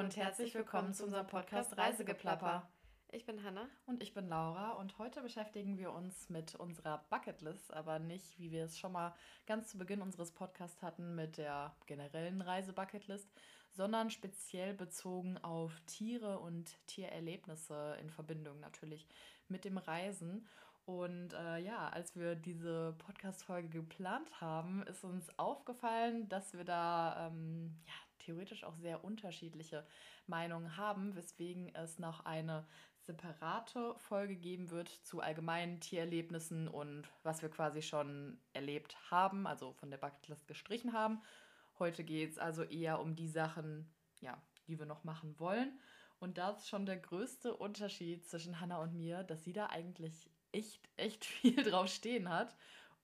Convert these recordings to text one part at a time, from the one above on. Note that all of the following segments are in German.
und herzlich willkommen zu unserem Podcast Reisegeplapper. Ich bin Hanna. Und ich bin Laura und heute beschäftigen wir uns mit unserer Bucketlist, aber nicht, wie wir es schon mal ganz zu Beginn unseres Podcasts hatten, mit der generellen Reisebucketlist, sondern speziell bezogen auf Tiere und Tiererlebnisse in Verbindung natürlich mit dem Reisen. Und äh, ja, als wir diese Podcast-Folge geplant haben, ist uns aufgefallen, dass wir da ähm, ja, theoretisch auch sehr unterschiedliche Meinungen haben, weswegen es noch eine separate Folge geben wird zu allgemeinen Tiererlebnissen und was wir quasi schon erlebt haben, also von der Bucketlist gestrichen haben. Heute geht es also eher um die Sachen, ja, die wir noch machen wollen. Und da ist schon der größte Unterschied zwischen Hannah und mir, dass sie da eigentlich echt, echt viel drauf stehen hat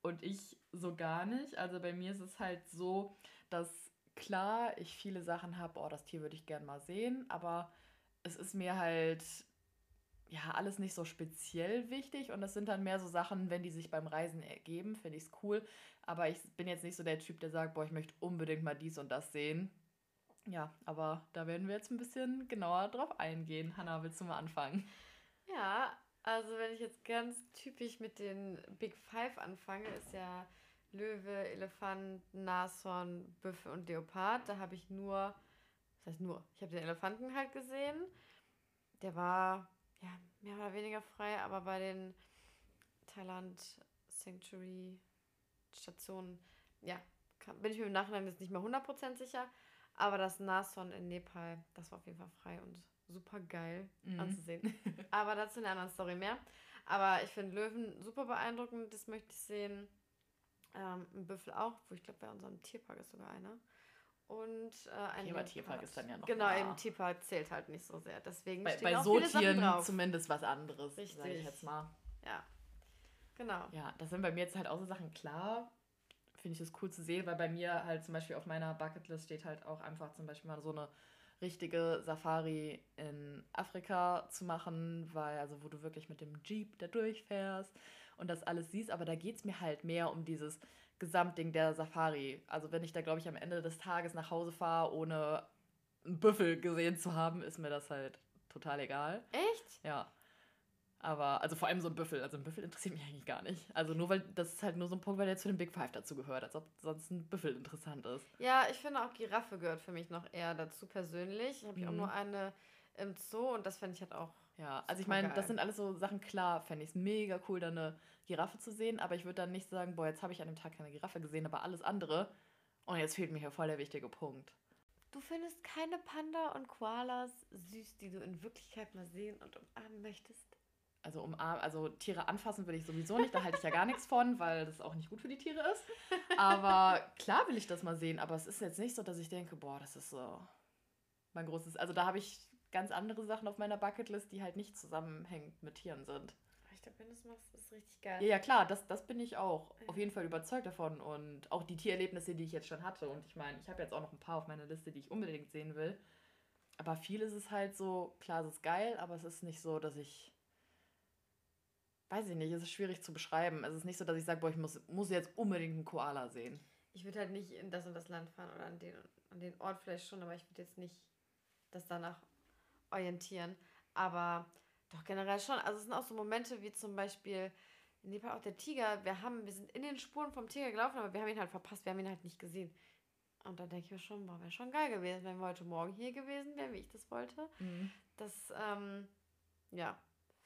und ich so gar nicht. Also bei mir ist es halt so, dass klar ich viele Sachen habe, oh, das Tier würde ich gern mal sehen, aber es ist mir halt ja alles nicht so speziell wichtig und das sind dann mehr so Sachen, wenn die sich beim Reisen ergeben, finde ich es cool. Aber ich bin jetzt nicht so der Typ, der sagt, boah, ich möchte unbedingt mal dies und das sehen. Ja, aber da werden wir jetzt ein bisschen genauer drauf eingehen. Hanna, willst du mal anfangen? Ja, also wenn ich jetzt ganz typisch mit den Big Five anfange, ist ja Löwe, Elefant, Nashorn, Büffel und Leopard. Da habe ich nur, das heißt nur, ich habe den Elefanten halt gesehen. Der war ja mehr oder weniger frei, aber bei den Thailand Sanctuary Stationen, ja, bin ich mir im Nachhinein jetzt nicht mehr 100% sicher. Aber das Nashorn in Nepal, das war auf jeden Fall frei und super geil mhm. anzusehen. Aber dazu eine andere Story mehr. Aber ich finde Löwen super beeindruckend, das möchte ich sehen. Ähm, ein Büffel auch, wo ich glaube, bei unserem Tierpark ist sogar einer. Und äh, ein okay, Tierpark ist dann ja noch. Genau, eben Tierpark zählt halt nicht so sehr. Deswegen bei, bei so Tieren zumindest was anderes, sage ich jetzt mal. Ja. Genau. Ja, das sind bei mir jetzt halt auch so Sachen klar. Finde ich das cool zu sehen, weil bei mir halt zum Beispiel auf meiner Bucketlist steht halt auch einfach zum Beispiel mal so eine richtige Safari in Afrika zu machen, weil, also wo du wirklich mit dem Jeep da durchfährst und das alles siehst, aber da geht es mir halt mehr um dieses Gesamtding der Safari. Also wenn ich da, glaube ich, am Ende des Tages nach Hause fahre, ohne einen Büffel gesehen zu haben, ist mir das halt total egal. Echt? Ja. Aber, also vor allem so ein Büffel. Also ein Büffel interessiert mich eigentlich gar nicht. Also nur weil, das ist halt nur so ein Punkt, weil der zu den Big Five dazu gehört, als ob sonst ein Büffel interessant ist. Ja, ich finde auch Giraffe gehört für mich noch eher dazu persönlich. Ich habe mhm. auch nur eine im Zoo und das fände ich halt auch. Ja, also ich meine, das sind alles so Sachen, klar, fände ich es mega cool, da eine Giraffe zu sehen, aber ich würde dann nicht sagen, boah, jetzt habe ich an dem Tag keine Giraffe gesehen, aber alles andere. Und jetzt fehlt mir hier voll der wichtige Punkt. Du findest keine Panda und Koalas süß, die du in Wirklichkeit mal sehen und umarmen möchtest? Also umarmen, also Tiere anfassen würde ich sowieso nicht, da halte ich ja gar nichts von, weil das auch nicht gut für die Tiere ist. Aber klar will ich das mal sehen, aber es ist jetzt nicht so, dass ich denke, boah, das ist so mein großes, also da habe ich ganz andere Sachen auf meiner Bucketlist, die halt nicht zusammenhängend mit Tieren sind. Ich glaube, wenn du es machst, ist richtig geil. Ja, ja klar, das, das bin ich auch ja. auf jeden Fall überzeugt davon und auch die Tiererlebnisse, die ich jetzt schon hatte und ich meine, ich habe jetzt auch noch ein paar auf meiner Liste, die ich unbedingt sehen will. Aber viel ist es halt so, klar, es ist geil, aber es ist nicht so, dass ich weiß ich nicht, es ist schwierig zu beschreiben. Es ist nicht so, dass ich sage, boah, ich muss, muss jetzt unbedingt einen Koala sehen. Ich würde halt nicht in das und das Land fahren oder an den, an den Ort vielleicht schon, aber ich würde jetzt nicht das danach orientieren. Aber doch generell schon. Also es sind auch so Momente wie zum Beispiel in Fall auch der Tiger. Wir haben, wir sind in den Spuren vom Tiger gelaufen, aber wir haben ihn halt verpasst, wir haben ihn halt nicht gesehen. Und da denke ich mir schon, boah, wäre schon geil gewesen, wenn wir heute Morgen hier gewesen wären, wie ich das wollte. Mhm. Das, ähm, ja,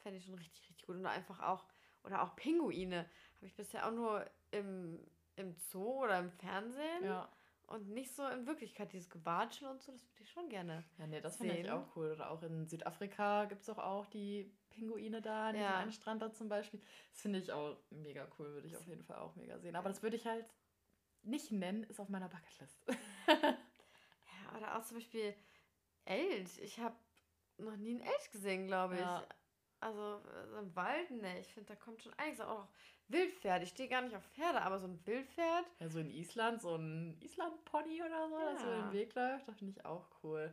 Fände ich schon richtig, richtig gut. Und einfach auch, oder auch Pinguine. Habe ich bisher auch nur im, im Zoo oder im Fernsehen. Ja. Und nicht so in Wirklichkeit, dieses Gewatschel und so, das würde ich schon gerne. Ja, nee, das finde ich auch cool. Oder auch in Südafrika gibt es auch, auch die Pinguine da, an ja. diesem Strand da zum Beispiel. Das finde ich auch mega cool, würde ich auf jeden Fall auch mega sehen. Aber das würde ich halt nicht nennen, ist auf meiner Bucketlist. ja, oder auch zum Beispiel Elch. Ich habe noch nie einen Elch gesehen, glaube ich. Ja. Also so im Wald, ne, ich finde, da kommt schon einiges. Auch Wildpferd. Ich stehe gar nicht auf Pferde, aber so ein Wildpferd. Ja, so in Island, so ein Island-Pony oder so, ja. das so den Weg läuft, das finde ich auch cool.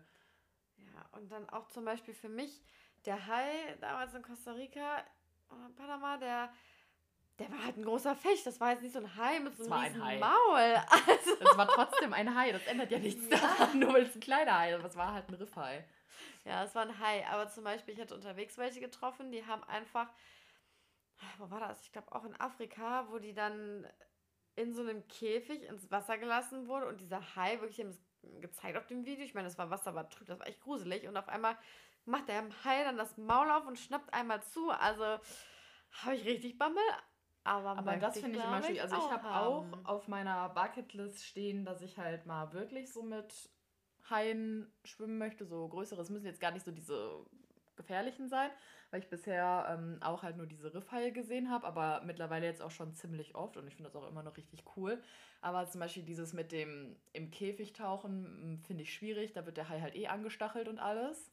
Ja, und dann auch zum Beispiel für mich der Hai damals in Costa Rica, Panama, der Der war halt ein großer Fisch. Das war jetzt nicht so ein Hai mit so einem ein riesen Hai. Maul. Also, Es war trotzdem ein Hai, das ändert ja nichts daran, nur weil es ein kleiner Hai ist. Es war halt ein Riffhai. ja, es war ein Hai. Aber zum Beispiel, ich hatte unterwegs welche getroffen, die haben einfach, wo war das? Ich glaube auch in Afrika, wo die dann in so einem Käfig ins Wasser gelassen wurde und dieser Hai, wirklich, haben es gezeigt auf dem Video. Ich meine, das war Wasser, war trüb, das war echt gruselig. Und auf einmal macht der Hai dann das Maul auf und schnappt einmal zu. Also habe ich richtig Bammel. Aber, Aber das finde ich immer schwierig. Also ich habe auch auf meiner Bucketlist stehen, dass ich halt mal wirklich so mit Haien schwimmen möchte. So größere. Es müssen jetzt gar nicht so diese gefährlichen sein, weil ich bisher ähm, auch halt nur diese Riffhaie gesehen habe, aber mittlerweile jetzt auch schon ziemlich oft und ich finde das auch immer noch richtig cool. Aber zum Beispiel dieses mit dem im Käfig tauchen mm, finde ich schwierig. Da wird der Hai halt eh angestachelt und alles.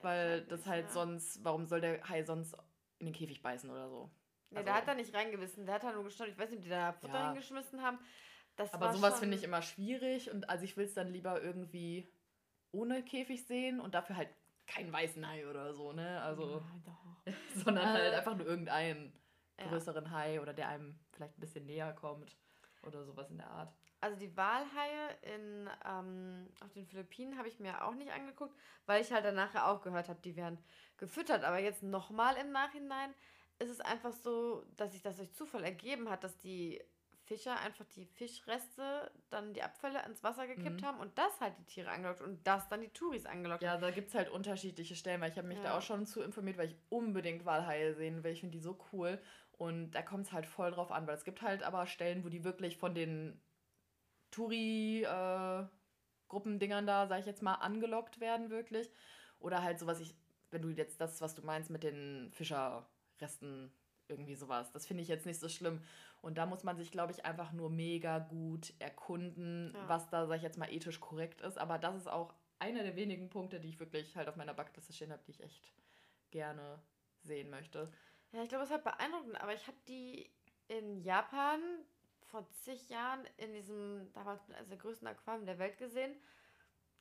Weil das halt sonst, warum soll der Hai sonst in den Käfig beißen oder so? Nee, Also- der hat da nicht reingewissen. Der hat da nur gestanden. Ich weiß nicht, ob die da Futter Ja. hingeschmissen haben. Das Aber sowas schon- finde ich immer schwierig und also ich will es dann lieber irgendwie ohne Käfig sehen und dafür halt keinen weißen Hai oder so, ne? Also, Ja, sondern halt Äh, einfach nur irgendeinen Ja. größeren Hai oder der einem vielleicht ein bisschen näher kommt oder sowas in der Art. Also die Walhaie in, ähm, auf den Philippinen habe ich mir auch nicht angeguckt, weil ich halt danach ja auch gehört habe, die werden gefüttert. Aber jetzt nochmal im Nachhinein ist es einfach so, dass sich das durch Zufall ergeben hat, dass die Fischer einfach die Fischreste, dann die Abfälle ins Wasser gekippt Mhm. haben und das halt die Tiere angelockt und das dann die Touris angelockt Ja, da gibt es halt unterschiedliche Stellen, weil ich habe mich da Ja. auch schon zu informiert, weil ich unbedingt Walhaie sehen will. Ich finde die so cool. Und da kommt es halt voll drauf an, weil es gibt halt aber Stellen, wo die wirklich von den Touri-Gruppendingern da, sag ich jetzt mal, angelockt werden, wirklich. Oder halt sowas, ich, wenn du jetzt das, was du meinst mit den Fischerresten, irgendwie sowas, das finde ich jetzt nicht so schlimm. Und da muss man sich, glaube ich, einfach nur mega gut erkunden, Ja. was da, sag ich jetzt mal, ethisch korrekt ist. Aber das ist auch einer der wenigen Punkte, die ich wirklich halt auf meiner Bucketliste stehen habe, die ich echt gerne sehen möchte. Ja, ich glaube, es ist halt beeindruckend, aber ich habe die in Japan vor zig Jahren in diesem, damals eines der größten Aquarien der Welt gesehen.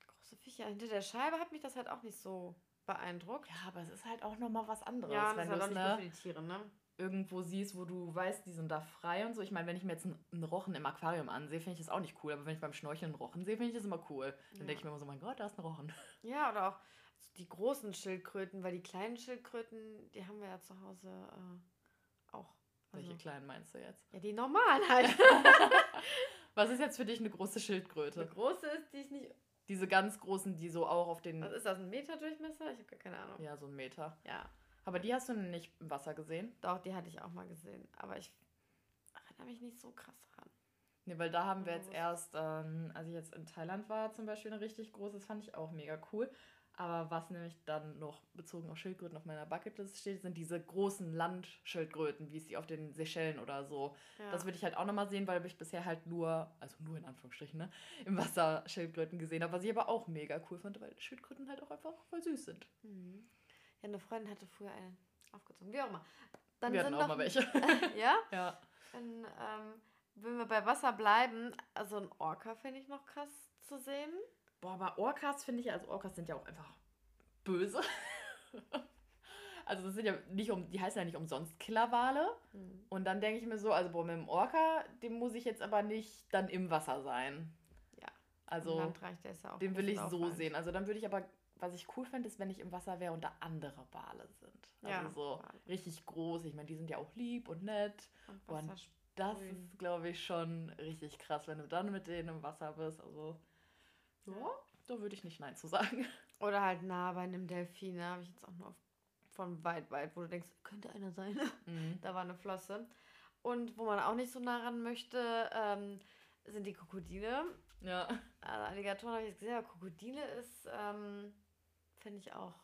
Große Viecher. Hinter der Scheibe hat mich das halt auch nicht so beeindruckt. Ja, aber es ist halt auch nochmal was anderes, Ja, das wenn ist du halt auch nicht ne, für die Tiere, ne? irgendwo siehst, wo du weißt, die sind da frei und so. Ich meine, wenn ich mir jetzt einen, Rochen im Aquarium ansehe, finde ich das auch nicht cool. Aber wenn ich beim Schnorcheln einen Rochen sehe, finde ich das immer cool. Dann Ja. denke ich mir immer so, mein Gott, da ist ein Rochen. Ja, oder auch die großen Schildkröten, weil die kleinen Schildkröten, die haben wir ja zu Hause äh, auch. Also, Welche kleinen meinst du jetzt? ja, die normalen halt. Was ist jetzt für dich eine große Schildkröte? Die große ist, die ist nicht. Diese ganz großen, die so auch auf den. Was ist das, ein Meter Durchmesser? Ich habe gar keine Ahnung. Ja, so einen Meter. ja. Aber die hast du nicht im Wasser gesehen? Doch, die hatte ich auch mal gesehen. Aber ich erinnere mich nicht so krass dran. Nee, weil da haben wir jetzt erst, ähm, als ich jetzt in Thailand war, zum Beispiel eine richtig große, das fand ich auch mega cool. Aber was nämlich dann noch bezogen auf Schildkröten auf meiner Bucketlist steht, sind diese großen Landschildkröten, wie es die auf den Seychellen oder so. Ja. Das würde ich halt auch nochmal sehen, weil ich bisher halt nur, also nur in Anführungsstrichen, ne, im Wasser Schildkröten gesehen habe, was ich aber auch mega cool fand, weil Schildkröten halt auch einfach voll süß sind. Mhm. Ja, eine Freundin hatte früher einen aufgezogen. Wie auch immer. Dann wir sind hatten auch mal welche. ja? ja. Dann, ähm, wenn wir bei Wasser bleiben, also ein Orca finde ich noch krass zu sehen. Boah, aber Orcas finde ich, also Orcas sind ja auch einfach böse. also das sind ja nicht um, die heißen ja nicht umsonst Killerwale. Mhm. Und dann denke ich mir so, also boah, mit dem Orca, dem muss ich jetzt aber nicht dann im Wasser sein. Ja. Also ja den will ich so auffallend. sehen. Also dann würde ich aber, was ich cool fände, ist, wenn ich im Wasser wäre und da andere Wale sind. Also Ja, so Wale. richtig groß. Ich meine, die sind ja auch lieb und nett. Und Und Das ist, glaube ich, schon richtig krass, wenn du dann mit denen im Wasser bist. Also, ja, da würde ich nicht Nein zu sagen. Oder halt nah bei einem Delfin, da habe ich jetzt auch nur von weit, weit, wo du denkst, könnte einer sein. Mhm. da war eine Flosse. Und wo man auch nicht so nah ran möchte, ähm, sind die Krokodile. Ja. Also Alligatoren habe ich jetzt gesehen, aber Krokodile ist, ähm, finde ich auch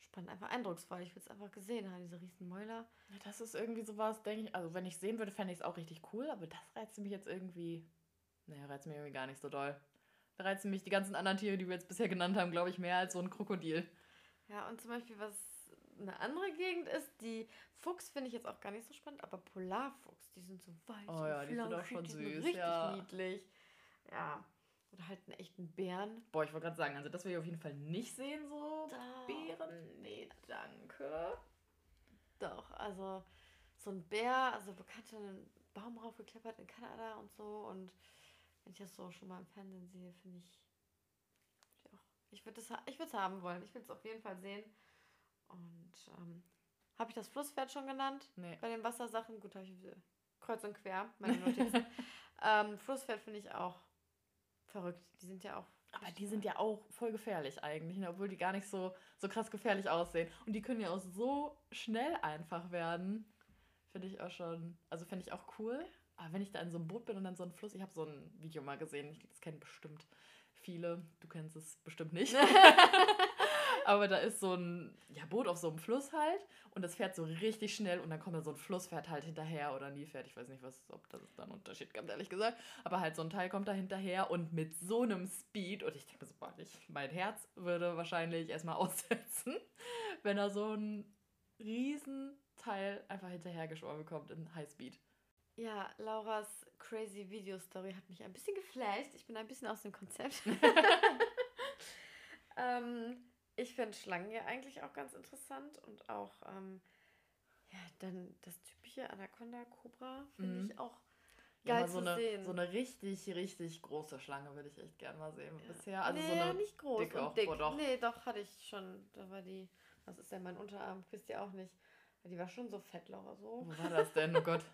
spannend, einfach eindrucksvoll. Ich will es einfach gesehen haben, diese riesen Mäuler. Ja, Das ist irgendwie sowas, denke ich. Also, wenn ich sehen würde, fände ich es auch richtig cool, aber das reizt mich jetzt irgendwie. Naja, reizt mich irgendwie gar nicht so doll. Reizen mich die ganzen anderen Tiere, die wir jetzt bisher genannt haben, glaube ich, mehr als so ein Krokodil. Ja, und zum Beispiel, was eine andere Gegend ist, die Fuchs finde ich jetzt auch gar nicht so spannend, aber Polarfuchs, die sind so weich. Oh und ja, die sind auch schon süß, richtig ja. niedlich. Ja. Oder halt einen echten Bären. Boah, ich wollte gerade sagen, also das will ich auf jeden Fall nicht sehen, so Doch. Bären. Nee, danke. Doch, also so ein Bär, also bekannte einen Baum raufgekleppert in Kanada und so. Und wenn ich das so schon mal im Fernsehen sehe, finde ich, ich auch, ich würde es ich würd's haben wollen. Ich will es auf jeden Fall sehen. Und ähm, habe ich das Flusspferd schon genannt? Nee. Bei den Wassersachen? Gut, habe ich kreuz und quer meine Notizen. ähm, Flusspferd finde ich auch verrückt. Die sind ja auch. Aber die sind ja auch voll gefährlich eigentlich, ne? obwohl die gar nicht so, so krass gefährlich aussehen. Und die können ja auch so schnell einfach werden. Finde ich auch schon, also finde ich auch cool. Aber wenn ich da in so einem Boot bin und dann so ein Fluss, ich habe so ein Video mal gesehen, ich, das kennen bestimmt viele, du kennst es bestimmt nicht. Aber da ist so ein ja, Boot auf so einem Fluss halt und das fährt so richtig schnell und dann kommt da so ein Flusspferd halt hinterher oder nie fährt. Ich weiß nicht, was, ob das da einen Unterschied ganz ehrlich gesagt. Aber halt so ein Teil kommt da hinterher und mit so einem Speed und ich denke mir so, boah, ich, mein Herz würde wahrscheinlich erstmal aussetzen, wenn da so ein Riesenteil einfach hinterher geschwommen kommt in Highspeed. Ja, Lauras crazy Video Story hat mich ein bisschen geflasht. Ich bin ein bisschen aus dem Konzept. ähm, ich finde Schlangen ja eigentlich auch ganz interessant und auch ähm, ja, dann das typische Anaconda Cobra finde Mhm. ich auch Ja, geil aber so zu eine, sehen. so eine richtig, richtig große Schlange würde ich echt gerne mal sehen bisher. Also nee, so eine nicht groß dicke und auch, dick. boah, doch. Nee, doch hatte ich schon. Da war die, was ist denn mein Unterarm? Wisst ihr auch nicht. Die war schon so fett, Laura, so. Wo war das denn? Oh Gott.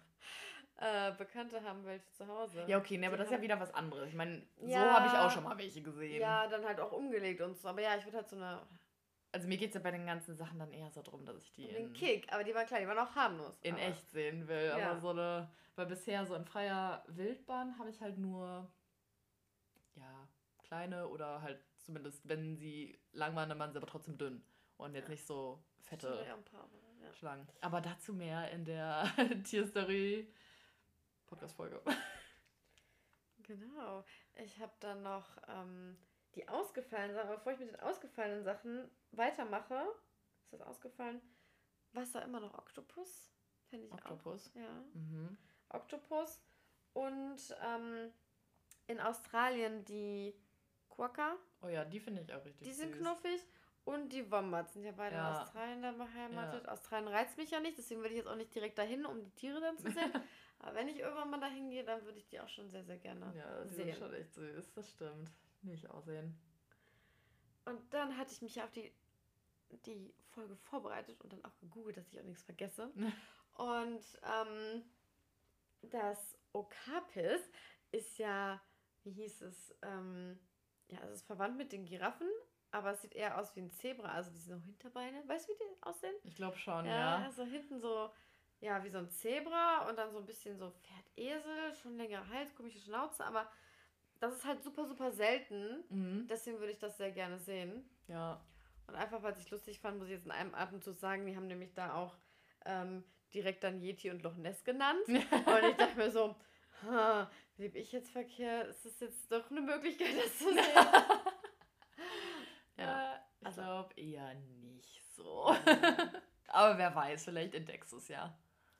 Äh, Bekannte haben welche zu Hause. Ja, okay, ne, aber das ist ja wieder was anderes. Ich meine, so Ja. habe ich auch schon mal welche gesehen. Ja, dann halt auch umgelegt und so. Aber ja, ich würde halt so eine. Also mir geht es ja bei den ganzen Sachen dann eher so drum, dass ich die Den in, Kick, aber die waren klein, die waren auch harmlos. in aber, echt sehen will. Ja. Aber so eine, weil bisher so in freier Wildbahn habe ich halt nur, ja, kleine oder halt zumindest, wenn sie lang waren, dann waren sie aber trotzdem dünn. Und jetzt Ja. nicht so fette. Schlangen. Aber dazu mehr in der Tierstory Podcast-Folge. Genau. Ich habe dann noch ähm, die ausgefallenen Sachen, bevor ich mit den ausgefallenen Sachen weitermache, ist das ausgefallen? Wasser immer noch Oktopus? Finde ich Oktopus. auch. Ja. Mhm. Oktopus. Und ähm, in Australien die Quokka, Oh ja, die finde ich auch richtig die sind süß. knuffig. Und die Wombats sind ja beide in Ja. Australien da beheimatet. Australien reizt mich ja nicht, deswegen will ich jetzt auch nicht direkt dahin, um die Tiere dann zu sehen. Aber wenn ich irgendwann mal dahin gehe, dann würde ich die auch schon sehr, sehr gerne Ja, die sehen. sind schon echt süß, das stimmt. Nicht aussehen. Und dann hatte ich mich ja auf die, die Folge vorbereitet und dann auch gegoogelt, dass ich auch nichts vergesse. und ähm, das Okapis ist ja, wie hieß es, ähm, ja, es ist verwandt mit den Giraffen, aber es sieht eher aus wie ein Zebra, also diese so Hinterbeine. Weißt du, wie die aussehen? Ich glaube schon, ja. Ja, so hinten so, ja, wie so ein Zebra und dann so ein bisschen so Pferdesel, schon längerer Hals, komische Schnauze, aber das ist halt super, super selten. Mhm. Deswegen würde ich das sehr gerne sehen. Ja. Und einfach, weil ich lustig fand, muss ich jetzt in einem Atemzug sagen, die haben nämlich da auch ähm, direkt dann Yeti und Loch Ness genannt. und ich dachte mir so, lebe ich jetzt verkehrt? Ist das jetzt doch eine Möglichkeit, das zu sehen? ja. Äh, ich also- glaube eher nicht so. Aber wer weiß, vielleicht entdeckst du es ja.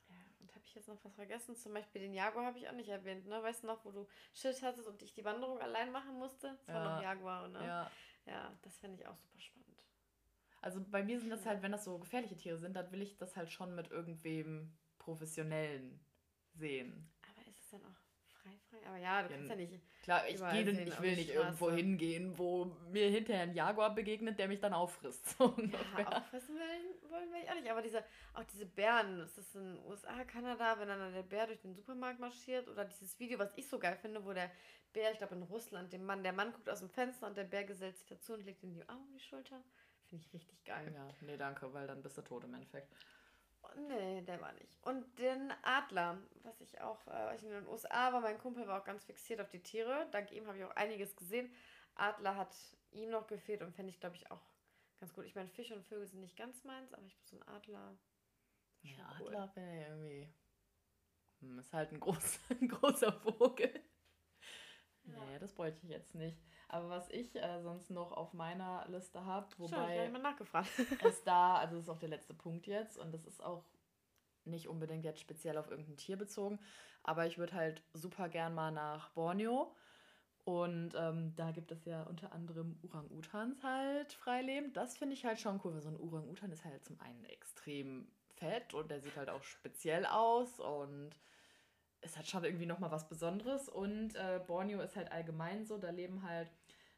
Ja, und habe ich jetzt noch was vergessen? Zum Beispiel den Jaguar habe ich auch nicht erwähnt, ne? Weißt du noch, wo du Schild hattest und ich die Wanderung allein machen musste? Das war Ja. noch Jaguar, ne? Ja, Ja. das fände ich auch super spannend. Also bei mir sind das halt, wenn das so gefährliche Tiere sind, dann will ich das halt schon mit irgendwem Professionellen sehen. Aber ist es dann auch frei, frei? Aber ja, du Ja, kannst ja nicht. Klar, ich, gehe, sehen ich will nicht irgendwo hingehen, wo mir hinterher ein Jaguar begegnet, der mich dann auffrisst. So Ja, auffressen wollen, wollen wir auch nicht. Aber diese, auch diese Bären, ist das in den USA, Kanada, wenn dann der Bär durch den Supermarkt marschiert? Oder dieses Video, was ich so geil finde, wo der Bär, ich glaube in Russland, dem Mann, der Mann guckt aus dem Fenster und der Bär gesellt sich dazu und legt ihm die Arme um die Schulter. Finde ich richtig geil. Ja, nee, danke, weil dann bist du tot im Endeffekt. Nee, der war nicht. Und den Adler, was ich auch, äh, ich in den USA war, mein Kumpel war auch ganz fixiert auf die Tiere. Dank ihm habe ich auch einiges gesehen. Adler hat ihm noch gefehlt und fände ich, glaube ich, auch ganz gut. Ich meine, Fische und Vögel sind nicht ganz meins, aber ich bin so ein Adler. Ja, cool. Adler bin ich irgendwie. Hm, ist halt ein, groß, ein großer Vogel. Ja. Nee, das bräuchte ich jetzt nicht. Aber was ich äh, sonst noch auf meiner Liste habe, ich wobei immer nachgefragt. ist da, also das ist auch der letzte Punkt jetzt und das ist auch nicht unbedingt jetzt speziell auf irgendein Tier bezogen, aber ich würde halt super gern mal nach Borneo und ähm, da gibt es ja unter anderem Orang-Utans halt freilebend. Das finde ich halt schon cool, weil so ein Orang-Utan ist halt zum einen extrem fett und der sieht halt auch speziell aus und ist halt schon irgendwie nochmal was Besonderes. Und äh, Borneo ist halt allgemein so, da leben halt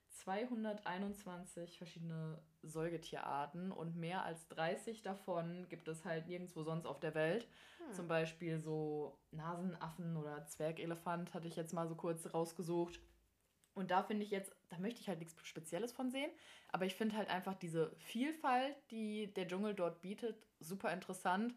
221 verschiedene Säugetierarten und mehr als 30 davon gibt es halt nirgendwo sonst auf der Welt. Hm. Zum Beispiel so Nasenaffen oder Zwergelefant hatte ich jetzt mal so kurz rausgesucht. Und da finde ich jetzt, da möchte ich halt nichts Spezielles von sehen. Aber ich finde halt einfach diese Vielfalt, die der Dschungel dort bietet, super interessant.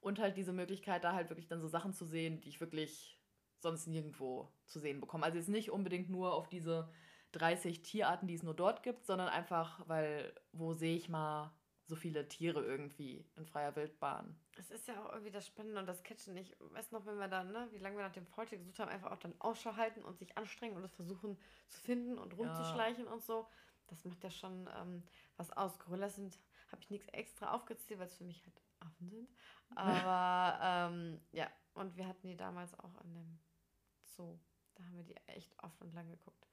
Und halt diese Möglichkeit, da halt wirklich dann so Sachen zu sehen, die ich wirklich sonst nirgendwo zu sehen bekomme. Also jetzt nicht unbedingt nur auf diese 30 Tierarten, die es nur dort gibt, sondern einfach, weil wo sehe ich mal so viele Tiere irgendwie in freier Wildbahn. Es ist ja auch irgendwie das Spannende und das Catchen. Ich weiß noch, wenn wir dann, ne, wie lange wir nach dem Faultier gesucht haben, einfach auch dann Ausschau halten und sich anstrengen und es versuchen zu finden und rumzuschleichen ja. und so. Das macht ja schon ähm, was aus. Gorillas sind, habe ich nichts extra aufgezählt, weil es für mich halt Affen sind. Aber ähm, ja, und wir hatten die damals auch an dem Zoo. Da haben wir die echt oft und lang geguckt.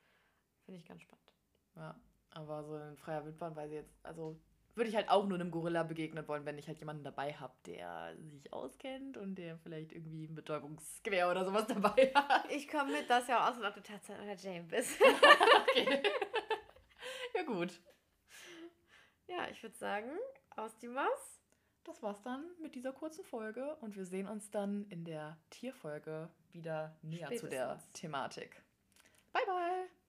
Finde ich ganz spannend. Ja, aber so in freier Wildbahn weiß ich jetzt, also würde ich halt auch nur einem Gorilla begegnen wollen, wenn ich halt jemanden dabei habe, der sich auskennt und der vielleicht irgendwie ein Betäubungsgewehr oder sowas dabei hat. Ich komme mit, das ja auch aus, ob du tatsächlich oder Jane bist. okay. ja, gut. Ja, ich würde sagen, aus die Maus das war's dann mit dieser kurzen Folge und wir sehen uns dann in der Tierfolge wieder näher Spätestens. zu der Thematik. Bye, bye!